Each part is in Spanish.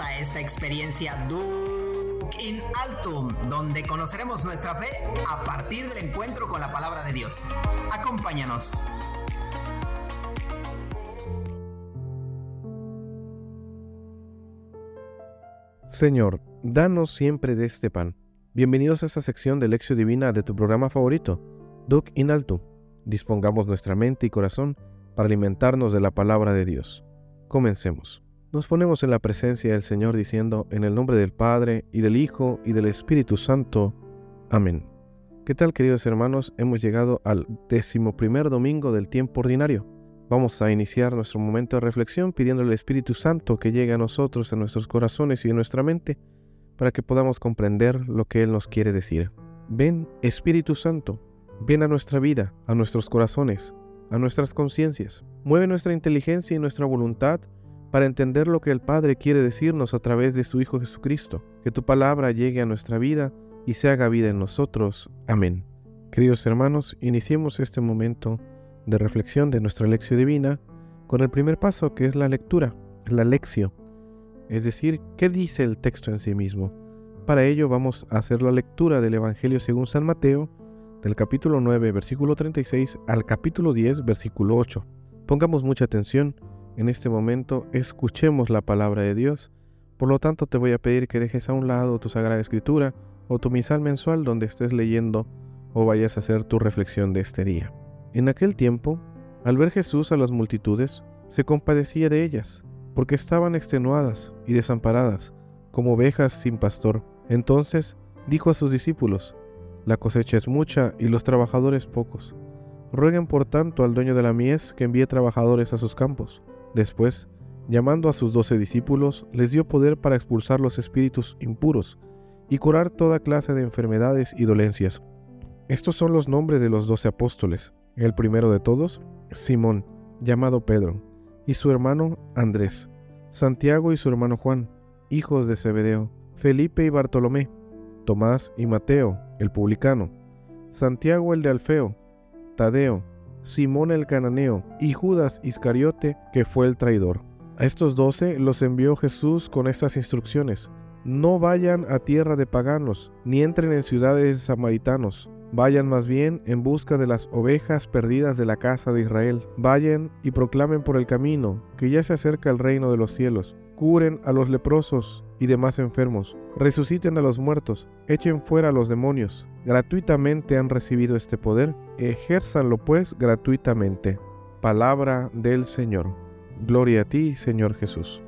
A esta experiencia Duke in Altum, donde conoceremos nuestra fe a partir del encuentro con la palabra de Dios. Acompáñanos. Señor, danos siempre de este pan. Bienvenidos a esta sección de Lección Divina de tu programa favorito, Duke in Altum. Dispongamos nuestra mente y corazón para alimentarnos de la palabra de Dios. Comencemos. Nos ponemos en la presencia del Señor diciendo, en el nombre del Padre, y del Hijo, y del Espíritu Santo. Amén. ¿Qué tal queridos hermanos? Hemos llegado al decimoprimer domingo del tiempo ordinario. Vamos a iniciar nuestro momento de reflexión pidiendo al Espíritu Santo que llegue a nosotros, en nuestros corazones y en nuestra mente, para que podamos comprender lo que Él nos quiere decir. Ven, Espíritu Santo, ven a nuestra vida, a nuestros corazones, a nuestras conciencias. Mueve nuestra inteligencia y nuestra voluntad para entender lo que el Padre quiere decirnos a través de su Hijo Jesucristo. Que tu palabra llegue a nuestra vida y se haga vida en nosotros. Amén. Queridos hermanos, iniciemos este momento de reflexión de nuestra lección divina con el primer paso que es la lectura, la lección, es decir, qué dice el texto en sí mismo. Para ello vamos a hacer la lectura del Evangelio según San Mateo, del capítulo 9, versículo 36 al capítulo 10, versículo 8. Pongamos mucha atención en este momento escuchemos la palabra de Dios. Por lo tanto, te voy a pedir que dejes a un lado tu Sagrada Escritura o tu misal mensual donde estés leyendo o vayas a hacer tu reflexión de este día. En aquel tiempo, al ver Jesús a las multitudes, se compadecía de ellas, porque estaban extenuadas y desamparadas, como ovejas sin pastor. Entonces dijo a sus discípulos, La cosecha es mucha y los trabajadores pocos. Rueguen por tanto al dueño de la mies que envíe trabajadores a sus campos. Después, llamando a sus doce discípulos, les dio poder para expulsar los espíritus impuros y curar toda clase de enfermedades y dolencias. Estos son los nombres de los doce apóstoles. El primero de todos, Simón, llamado Pedro, y su hermano Andrés, Santiago y su hermano Juan, hijos de Zebedeo, Felipe y Bartolomé, Tomás y Mateo, el publicano, Santiago el de Alfeo, Tadeo, Simón el cananeo y Judas Iscariote, que fue el traidor. A estos doce los envió Jesús con estas instrucciones. No vayan a tierra de paganos, ni entren en ciudades samaritanos. Vayan más bien en busca de las ovejas perdidas de la casa de Israel. Vayan y proclamen por el camino que ya se acerca el reino de los cielos. Curen a los leprosos y demás enfermos. Resuciten a los muertos. Echen fuera a los demonios gratuitamente han recibido este poder, ejérzanlo pues gratuitamente. Palabra del Señor. Gloria a ti, Señor Jesús.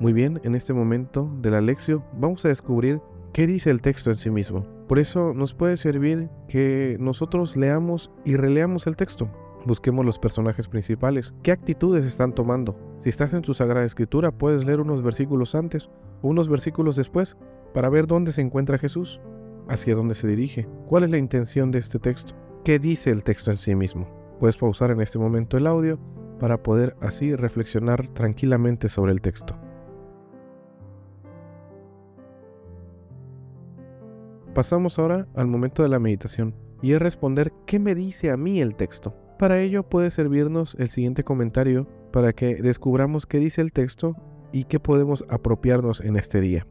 Muy bien, en este momento de la lección vamos a descubrir qué dice el texto en sí mismo. Por eso nos puede servir que nosotros leamos y releamos el texto. Busquemos los personajes principales. ¿Qué actitudes están tomando? Si estás en tu Sagrada Escritura, puedes leer unos versículos antes unos versículos después para ver dónde se encuentra Jesús, hacia dónde se dirige, cuál es la intención de este texto, qué dice el texto en sí mismo. Puedes pausar en este momento el audio para poder así reflexionar tranquilamente sobre el texto. Pasamos ahora al momento de la meditación y es responder qué me dice a mí el texto. Para ello puede servirnos el siguiente comentario para que descubramos qué dice el texto y qué podemos apropiarnos en este día.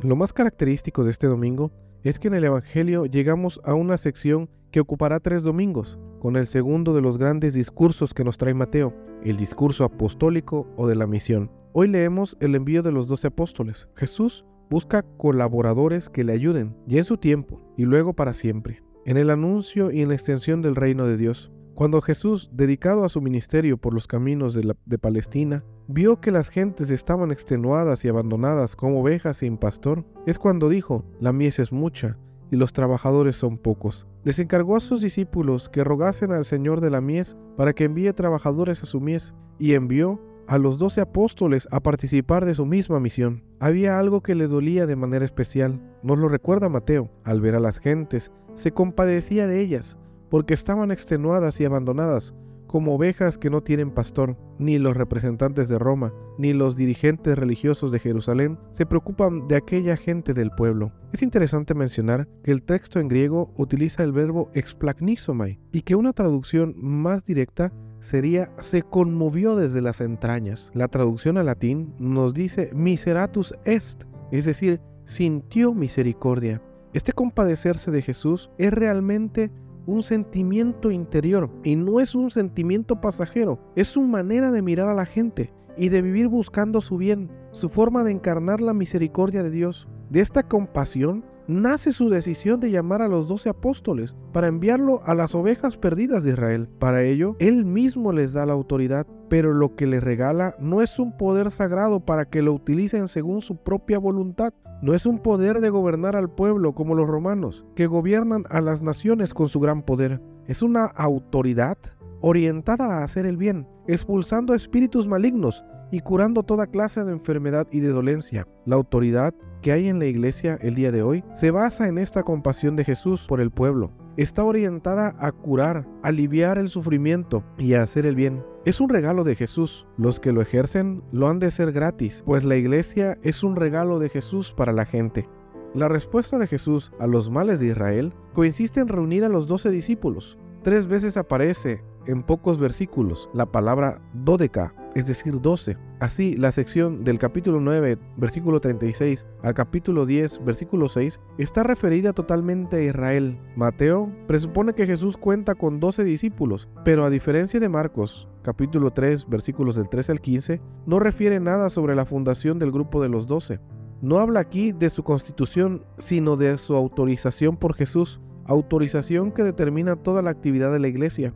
Lo más característico de este domingo es que en el Evangelio llegamos a una sección que ocupará tres domingos, con el segundo de los grandes discursos que nos trae Mateo, el discurso apostólico o de la misión. Hoy leemos el envío de los doce apóstoles. Jesús busca colaboradores que le ayuden, y en su tiempo, y luego para siempre, en el anuncio y en la extensión del reino de Dios. Cuando Jesús, dedicado a su ministerio por los caminos de, Palestina, vio que las gentes estaban extenuadas y abandonadas como ovejas sin pastor, es cuando dijo, la mies es mucha y los trabajadores son pocos. Les encargó a sus discípulos que rogasen al Señor de la mies para que envíe trabajadores a su mies, y envió a los doce apóstoles a participar de su misma misión. Había algo que le dolía de manera especial, nos lo recuerda Mateo, al ver a las gentes, se compadecía de ellas, porque estaban extenuadas y abandonadas, como ovejas que no tienen pastor, ni los representantes de Roma, ni los dirigentes religiosos de Jerusalén se preocupan de aquella gente del pueblo. Es interesante mencionar que el texto en griego utiliza el verbo explagnisomai y que una traducción más directa sería se conmovió desde las entrañas. La traducción al latín nos dice miseratus est, es decir, sintió misericordia. Este compadecerse de Jesús es realmente un sentimiento interior y no es un sentimiento pasajero, es su manera de mirar a la gente y de vivir buscando su bien, su forma de encarnar la misericordia de Dios. De esta compasión nace su decisión de llamar a los doce apóstoles para enviarlo a las ovejas perdidas de Israel. Para ello, él mismo les da la autoridad, pero lo que les regala no es un poder sagrado para que lo utilicen según su propia voluntad. No es un poder de gobernar al pueblo como los romanos, que gobiernan a las naciones con su gran poder. Es una autoridad orientada a hacer el bien, expulsando espíritus malignos y curando toda clase de enfermedad y de dolencia. La autoridad que hay en la iglesia el día de hoy se basa en esta compasión de Jesús por el pueblo. Está orientada a curar, aliviar el sufrimiento y a hacer el bien. Es un regalo de Jesús. Los que lo ejercen lo han de ser gratis, pues la iglesia es un regalo de Jesús para la gente. La respuesta de Jesús a los males de Israel consiste en reunir a los doce discípulos. Tres veces aparece en pocos versículos la palabra dodeca, es decir, 12. Así, la sección del capítulo 9, versículo 36 al capítulo 10, versículo 6, está referida totalmente a Israel. Mateo presupone que Jesús cuenta con 12 discípulos, pero a diferencia de Marcos, capítulo 3, versículos del 13 al 15, no refiere nada sobre la fundación del grupo de los 12. No habla aquí de su constitución, sino de su autorización por Jesús, autorización que determina toda la actividad de la iglesia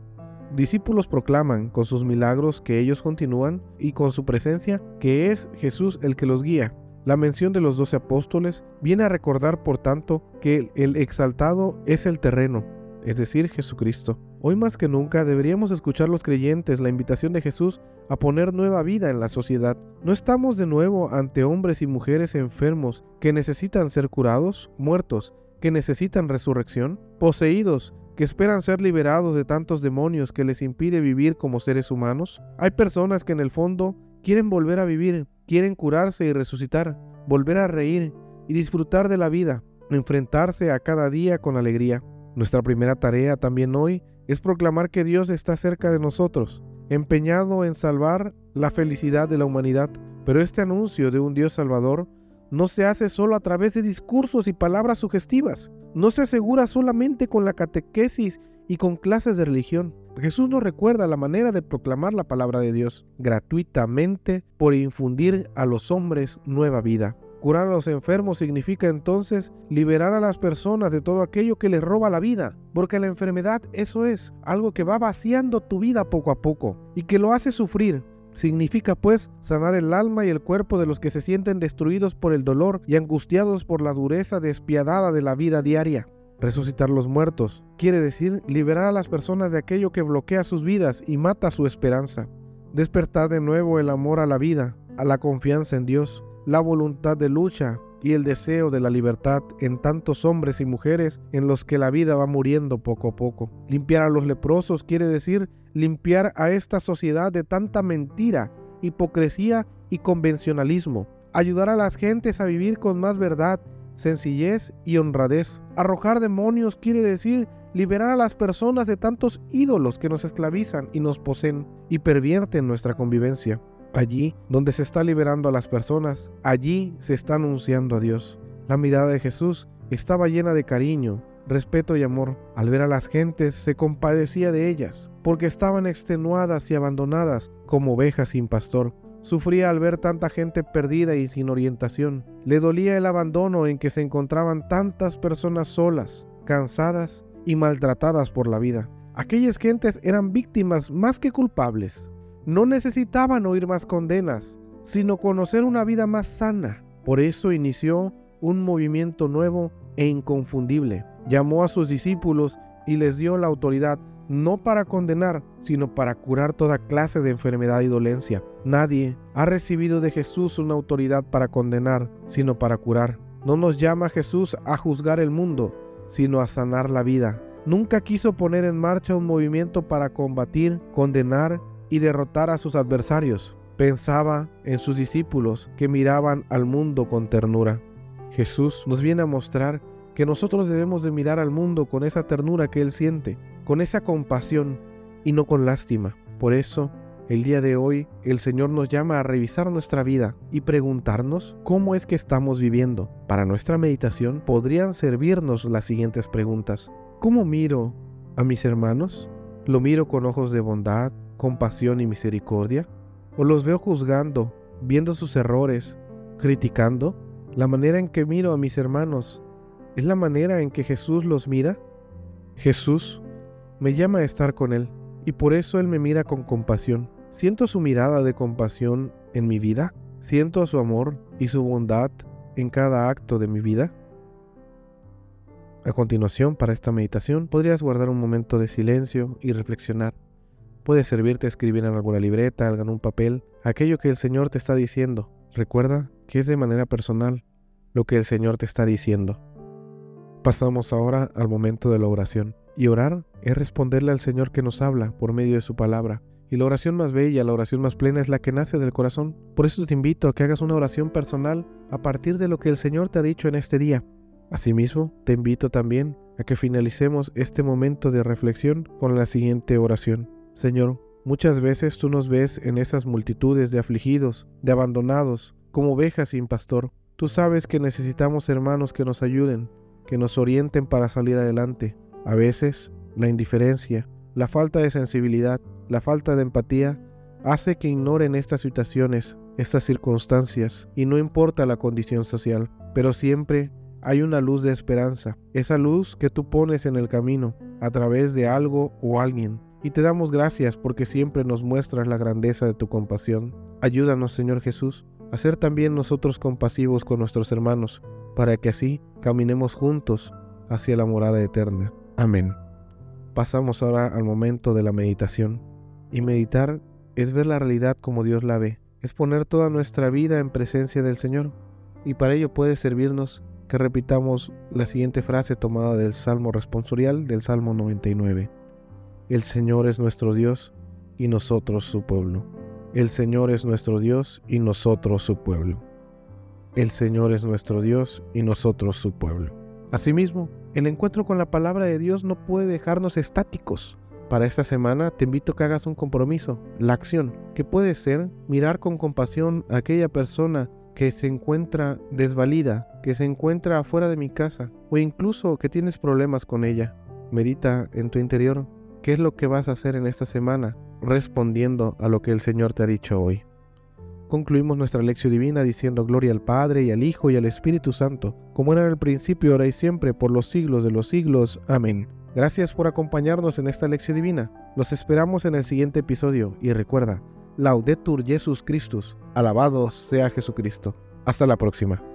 discípulos proclaman con sus milagros que ellos continúan y con su presencia que es Jesús el que los guía. La mención de los doce apóstoles viene a recordar, por tanto, que el exaltado es el terreno, es decir, Jesucristo. Hoy más que nunca deberíamos escuchar los creyentes la invitación de Jesús a poner nueva vida en la sociedad. ¿No estamos de nuevo ante hombres y mujeres enfermos que necesitan ser curados, muertos, que necesitan resurrección, poseídos, que esperan ser liberados de tantos demonios que les impide vivir como seres humanos? Hay personas que en el fondo quieren volver a vivir, quieren curarse y resucitar, volver a reír y disfrutar de la vida, enfrentarse a cada día con alegría. Nuestra primera tarea también hoy es proclamar que Dios está cerca de nosotros, empeñado en salvar la felicidad de la humanidad. Pero este anuncio de un Dios salvador no se hace solo a través de discursos y palabras sugestivas. No se asegura solamente con la catequesis y con clases de religión. Jesús nos recuerda la manera de proclamar la palabra de Dios gratuitamente por infundir a los hombres nueva vida. Curar a los enfermos significa entonces liberar a las personas de todo aquello que les roba la vida, porque la enfermedad eso es, algo que va vaciando tu vida poco a poco y que lo hace sufrir, Significa pues sanar el alma y el cuerpo de los que se sienten destruidos por el dolor y angustiados por la dureza despiadada de la vida diaria. Resucitar los muertos quiere decir liberar a las personas de aquello que bloquea sus vidas y mata su esperanza. Despertar de nuevo el amor a la vida, a la confianza en Dios, la voluntad de lucha y el deseo de la libertad en tantos hombres y mujeres en los que la vida va muriendo poco a poco. Limpiar a los leprosos quiere decir limpiar a esta sociedad de tanta mentira, hipocresía y convencionalismo, ayudar a las gentes a vivir con más verdad, sencillez y honradez. Arrojar demonios quiere decir liberar a las personas de tantos ídolos que nos esclavizan y nos poseen y pervierten nuestra convivencia. Allí donde se está liberando a las personas, allí se está anunciando a Dios. La mirada de Jesús estaba llena de cariño, respeto y amor. Al ver a las gentes se compadecía de ellas, porque estaban extenuadas y abandonadas como ovejas sin pastor. Sufría al ver tanta gente perdida y sin orientación. Le dolía el abandono en que se encontraban tantas personas solas, cansadas y maltratadas por la vida. Aquellas gentes eran víctimas más que culpables. No necesitaban oír más condenas, sino conocer una vida más sana. Por eso inició un movimiento nuevo e inconfundible llamó a sus discípulos y les dio la autoridad no para condenar, sino para curar toda clase de enfermedad y dolencia. Nadie ha recibido de Jesús una autoridad para condenar, sino para curar. No nos llama Jesús a juzgar el mundo, sino a sanar la vida. Nunca quiso poner en marcha un movimiento para combatir, condenar y derrotar a sus adversarios. Pensaba en sus discípulos que miraban al mundo con ternura. Jesús nos viene a mostrar que nosotros debemos de mirar al mundo con esa ternura que Él siente, con esa compasión y no con lástima. Por eso, el día de hoy, el Señor nos llama a revisar nuestra vida y preguntarnos cómo es que estamos viviendo. Para nuestra meditación podrían servirnos las siguientes preguntas. ¿Cómo miro a mis hermanos? ¿Lo miro con ojos de bondad, compasión y misericordia? ¿O los veo juzgando, viendo sus errores, criticando? ¿La manera en que miro a mis hermanos es la manera en que Jesús los mira? Jesús me llama a estar con Él y por eso Él me mira con compasión. ¿Siento su mirada de compasión en mi vida? ¿Siento su amor y su bondad en cada acto de mi vida? A continuación, para esta meditación, podrías guardar un momento de silencio y reflexionar. Puede servirte escribir en alguna libreta, en un papel, aquello que el Señor te está diciendo. Recuerda que es de manera personal lo que el Señor te está diciendo. Pasamos ahora al momento de la oración. Y orar es responderle al Señor que nos habla por medio de su palabra. Y la oración más bella, la oración más plena es la que nace del corazón. Por eso te invito a que hagas una oración personal a partir de lo que el Señor te ha dicho en este día. Asimismo, te invito también a que finalicemos este momento de reflexión con la siguiente oración. Señor, muchas veces tú nos ves en esas multitudes de afligidos, de abandonados, como ovejas sin pastor. Tú sabes que necesitamos hermanos que nos ayuden, que nos orienten para salir adelante. A veces, la indiferencia, la falta de sensibilidad, la falta de empatía hace que ignoren estas situaciones, estas circunstancias, y no importa la condición social, pero siempre hay una luz de esperanza, esa luz que tú pones en el camino a través de algo o alguien. Y te damos gracias porque siempre nos muestras la grandeza de tu compasión. Ayúdanos, Señor Jesús, a ser también nosotros compasivos con nuestros hermanos, para que así caminemos juntos hacia la morada eterna. Amén. Pasamos ahora al momento de la meditación. Y meditar es ver la realidad como Dios la ve, es poner toda nuestra vida en presencia del Señor. Y para ello puede servirnos que repitamos la siguiente frase tomada del Salmo responsorial del Salmo 99. El Señor es nuestro Dios y nosotros su pueblo. El Señor es nuestro Dios y nosotros su pueblo. El Señor es nuestro Dios y nosotros su pueblo. Asimismo, el encuentro con la palabra de Dios no puede dejarnos estáticos. Para esta semana te invito a que hagas un compromiso, la acción, que puede ser mirar con compasión a aquella persona que se encuentra desvalida, que se encuentra afuera de mi casa o incluso que tienes problemas con ella. Medita en tu interior qué es lo que vas a hacer en esta semana respondiendo a lo que el Señor te ha dicho hoy concluimos nuestra lección divina diciendo gloria al Padre y al Hijo y al Espíritu Santo, como era en el principio, ahora y siempre, por los siglos de los siglos. Amén. Gracias por acompañarnos en esta lección divina. Los esperamos en el siguiente episodio y recuerda, Laudetur Jesus Christus, alabado sea Jesucristo. Hasta la próxima.